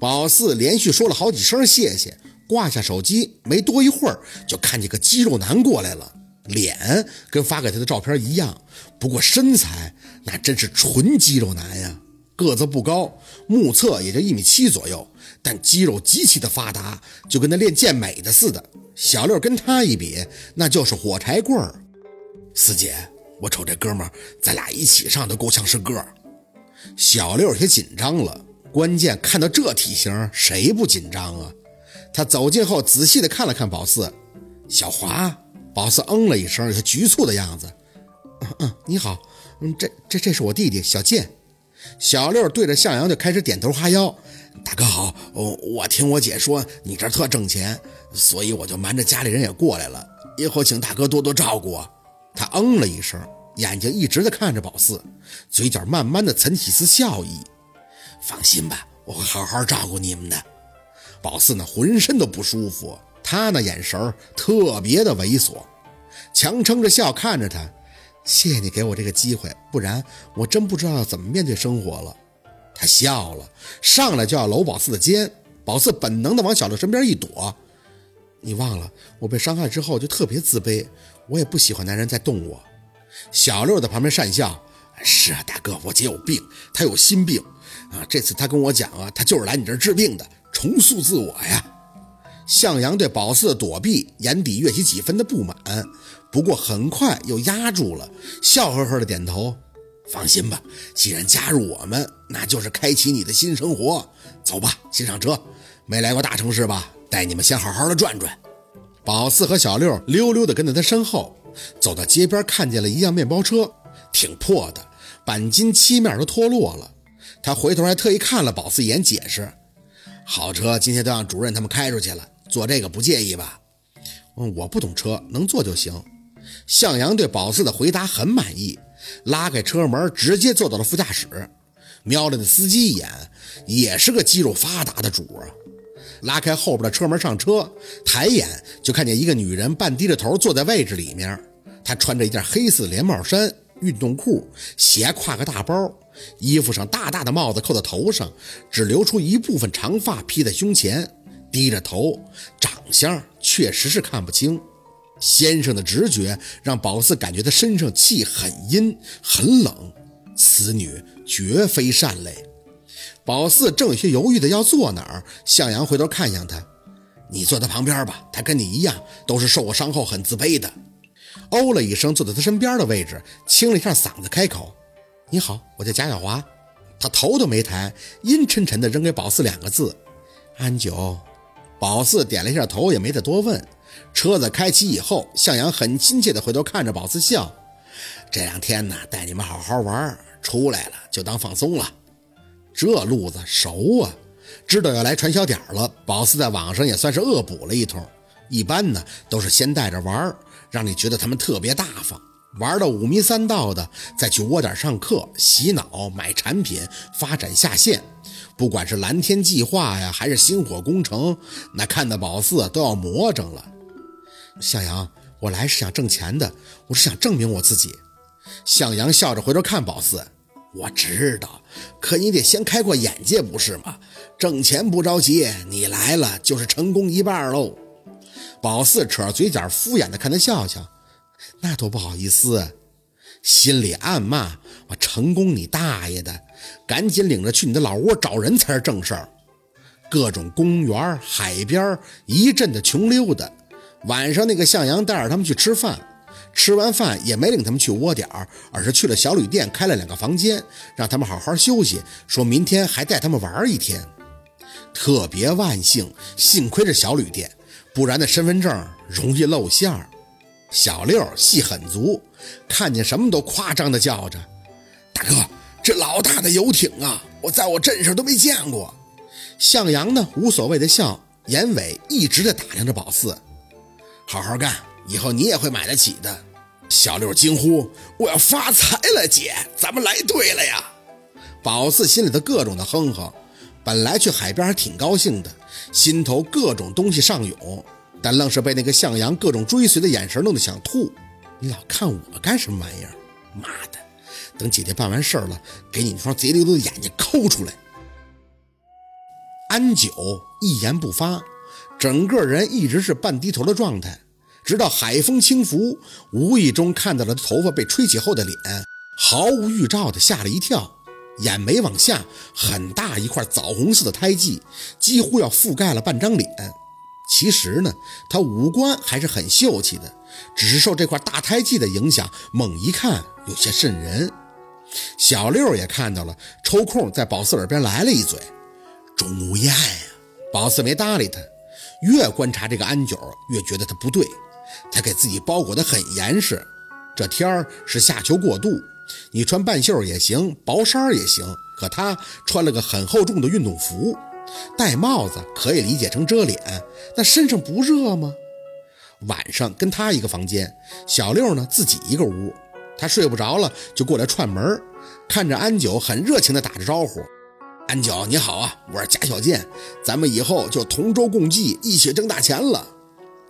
宝四连续说了好几声谢谢，挂下手机，没多一会儿就看见个肌肉男过来了，脸跟发给他的照片一样，不过身材那真是纯肌肉男呀，个子不高，目测也就一米七左右，但肌肉极其的发达，就跟那练健美的似的。小六跟他一比，那就是火柴棍儿。四姐，我瞅这哥们，咱俩一起上都够呛是个。小六有些紧张了。关键看到这体型，谁不紧张啊？他走近后，仔细的看了看宝四，小华。宝四嗯了一声，有些局促的样子。嗯嗯，你好，嗯，这这这是我弟弟小健。小六对着向阳就开始点头哈腰。大哥好，我我听我姐说你这特挣钱，所以我就瞒着家里人也过来了。以后请大哥多多照顾。他嗯了一声，眼睛一直的看着宝四，嘴角慢慢的噙起丝笑意。放心吧，我会好好照顾你们的。宝四呢，浑身都不舒服，他那眼神特别的猥琐，强撑着笑看着他。谢谢你给我这个机会，不然我真不知道怎么面对生活了。他笑了，上来就要搂宝四的肩。宝四本能的往小六身边一躲。你忘了，我被伤害之后就特别自卑，我也不喜欢男人再动我。小六在旁边讪笑。是啊，大哥，我姐有病，她有心病。啊，这次他跟我讲啊，他就是来你这儿治病的，重塑自我呀。向阳对宝四的躲避，眼底跃起几分的不满，不过很快又压住了，笑呵呵的点头。放心吧，既然加入我们，那就是开启你的新生活。走吧，先上车。没来过大城市吧？带你们先好好的转转。宝四和小六溜溜的跟在他身后，走到街边，看见了一辆面包车，挺破的，钣金漆面都脱落了。他回头还特意看了宝四一眼，解释：“好车今天都让主任他们开出去了，坐这个不介意吧？”“嗯，我不懂车，能坐就行。”向阳对宝四的回答很满意，拉开车门，直接坐到了副驾驶，瞄了那司机一眼，也是个肌肉发达的主啊。拉开后边的车门上车，抬眼就看见一个女人半低着头坐在位置里面，她穿着一件黑色连帽衫。运动裤，斜挎个大包，衣服上大大的帽子扣在头上，只留出一部分长发披在胸前，低着头，长相确实是看不清。先生的直觉让宝四感觉他身上气很阴很冷，此女绝非善类。宝四正有些犹豫的要坐哪儿，向阳回头看向他：“你坐他旁边吧，他跟你一样，都是受过伤后很自卑的。”哦了一声，坐在他身边的位置，清了一下嗓子，开口：“你好，我叫贾小华。”他头都没抬，阴沉沉的扔给宝四两个字：“安九。”宝四点了一下头，也没再多问。车子开启以后，向阳很亲切的回头看着宝四笑：“这两天呢，带你们好好玩，出来了就当放松了。这路子熟啊，知道要来传销点了。宝四在网上也算是恶补了一通。一般呢，都是先带着玩。”让你觉得他们特别大方，玩到五迷三道的，再去窝点上课、洗脑、买产品、发展下线。不管是蓝天计划呀，还是星火工程，那看的宝四都要魔怔了。向阳，我来是想挣钱的，我是想证明我自己。向阳笑着回头看宝四，我知道，可你得先开阔眼界，不是吗？挣钱不着急，你来了就是成功一半喽。宝四扯着嘴角，敷衍的看他笑笑，那多不好意思，心里暗骂：“我成功你大爷的！赶紧领着去你的老窝找人才是正事儿。”各种公园、海边一阵的穷溜达。晚上那个向阳带着他们去吃饭，吃完饭也没领他们去窝点儿，而是去了小旅店开了两个房间，让他们好好休息，说明天还带他们玩一天。特别万幸，幸亏是小旅店。不然那身份证容易露馅儿。小六戏很足，看见什么都夸张的叫着：“大哥，这老大的游艇啊，我在我镇上都没见过。”向阳呢无所谓的笑，眼尾一直在打量着宝四：“好好干，以后你也会买得起的。”小六惊呼：“我要发财了，姐，咱们来对了呀！”宝四心里头各种的哼哼。本来去海边还挺高兴的，心头各种东西上涌，但愣是被那个向阳各种追随的眼神弄得想吐。你老看我干什么玩意儿？妈的！等姐姐办完事儿了，给你那双贼溜溜的眼睛抠出来！安九一言不发，整个人一直是半低头的状态，直到海风轻拂，无意中看到了头发被吹起后的脸，毫无预兆的吓了一跳，眼眉往下很大一块枣红色的胎记，几乎要覆盖了半张脸。其实呢，他五官还是很秀气的，只是受这块大胎记的影响，猛一看有些瘆人。小六也看到了，抽空在宝四耳边来了一嘴：“钟无艳呀！”宝四没搭理他，越观察这个安九，越觉得他不对。他给自己包裹得很严实，这天儿是夏秋过渡，你穿半袖也行，薄衫也行，可他穿了个很厚重的运动服。戴帽子可以理解成遮脸，那身上不热吗？晚上跟他一个房间，小六呢自己一个屋，他睡不着了就过来串门，看着安九很热情的打着招呼：“安九你好啊，我是贾小健，咱们以后就同舟共济，一起挣大钱了。”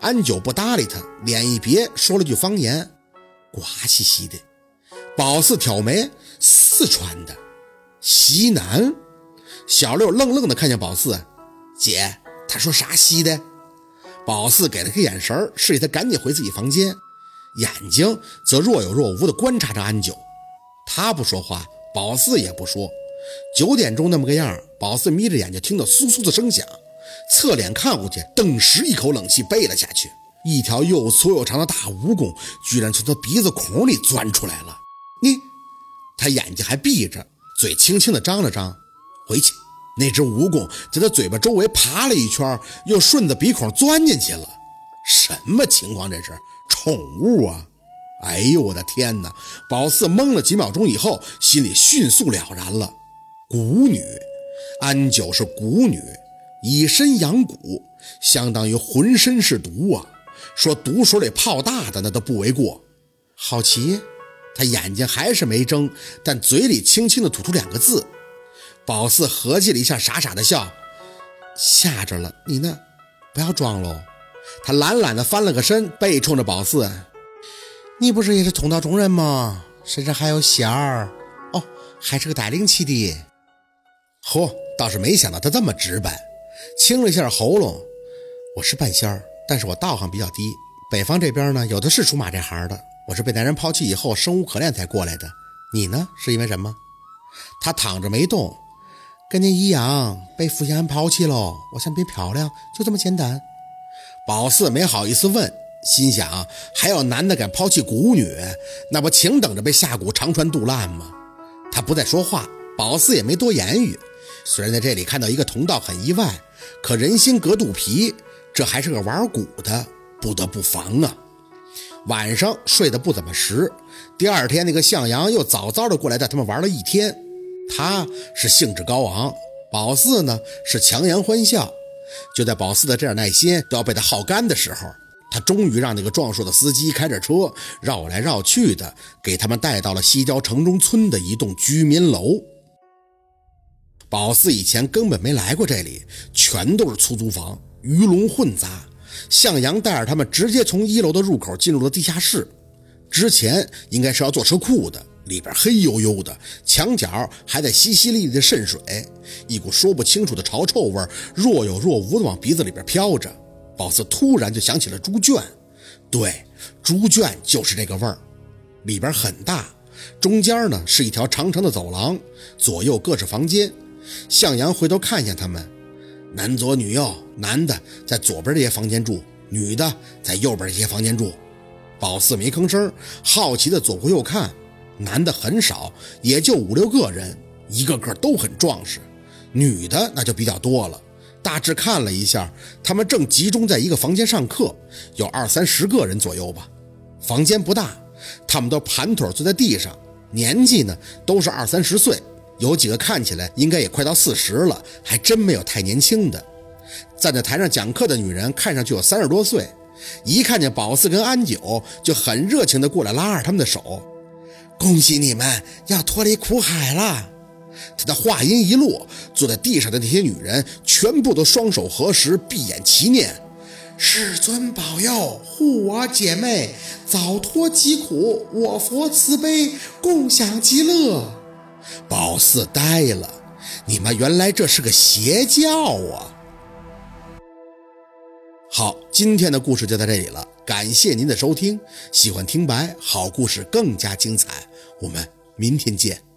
安九不搭理他，脸一别，说了句方言：“瓜兮兮的。”宝四挑眉：“四川的，西南。”小六愣愣的看见宝四，姐，他说啥稀的？宝四给了个眼神，示意他赶紧回自己房间，眼睛则若有若无的观察着安九。他不说话，宝四也不说。九点钟那么个样，宝四眯着眼睛听到簌簌的声响，侧脸看过去，顿时一口冷气背了下去。一条又粗又长的大蜈蚣居然从他鼻子孔里钻出来了。你，他眼睛还闭着，嘴轻轻的张了张。回去，那只蜈蚣在他嘴巴周围爬了一圈，又顺着鼻孔钻进去了。什么情况？这是宠物啊！哎呦，我的天哪！宝四懵了几秒钟以后，心里迅速了然了。蛊女，安九是蛊女，以身养蛊，相当于浑身是毒啊！说毒水里泡大的那都不为过。好奇，他眼睛还是没睁，但嘴里轻轻的吐出两个字。宝四合计了一下，傻傻的笑，吓着了你呢，不要装喽。他懒懒的翻了个身，背冲着宝四：“你不是也是通道中人吗？身上还有仙儿哦，还是个带灵气的。”嚯，倒是没想到他这么直白，清了一下喉咙：“我是半仙儿，但是我道行比较低。北方这边呢，有的是出马这行的。我是被男人抛弃以后，生无可恋才过来的。你呢，是因为什么？”他躺着没动。跟您一样被傅先安抛弃喽，我想变漂亮，就这么简单。宝四没好意思问，心想还有男的敢抛弃蛊女，那不请等着被下蛊长穿肚烂吗？他不再说话，宝四也没多言语。虽然在这里看到一个同道很意外，可人心隔肚皮，这还是个玩蛊的，不得不防啊。晚上睡得不怎么实，第二天那个向阳又早早的过来带他们玩了一天。他是兴致高昂，宝四呢是强颜欢笑。就在宝四的这点耐心都要被他耗干的时候，他终于让那个壮硕的司机开着车绕来绕去的，给他们带到了西郊城中村的一栋居民楼。宝四以前根本没来过这里，全都是出租房，鱼龙混杂。向阳带着他们直接从一楼的入口进入了地下室，之前应该是要坐车库的。里边黑黝黝的，墙角还在淅淅沥沥的渗水，一股说不清楚的潮臭味若有若无的往鼻子里边飘着。宝四突然就想起了猪圈，对，猪圈就是这个味儿。里边很大，中间呢是一条长长的走廊，左右各是房间。向阳回头看向他们，男左女右，男的在左边这些房间住，女的在右边这些房间住。宝四没吭声，好奇的左顾右看。男的很少，也就五六个人，一个个都很壮实。女的那就比较多了。大致看了一下，他们正集中在一个房间上课，有二三十个人左右吧。房间不大，他们都盘腿坐在地上，年纪呢都是二三十岁，有几个看起来应该也快到四十了，还真没有太年轻的。站在台上讲课的女人看上去有三十多岁，一看见宝四跟安九，就很热情的过来拉着他们的手。恭喜你们要脱离苦海了！他的话音一落，坐在地上的那些女人全部都双手合十，闭眼祈念：“世尊保佑，护我姐妹早脱疾苦，我佛慈悲，共享极乐。”宝四呆了：“你们原来这是个邪教啊！好，今天的故事就到这里了，感谢您的收听。喜欢听白好故事更加精彩，我们明天见。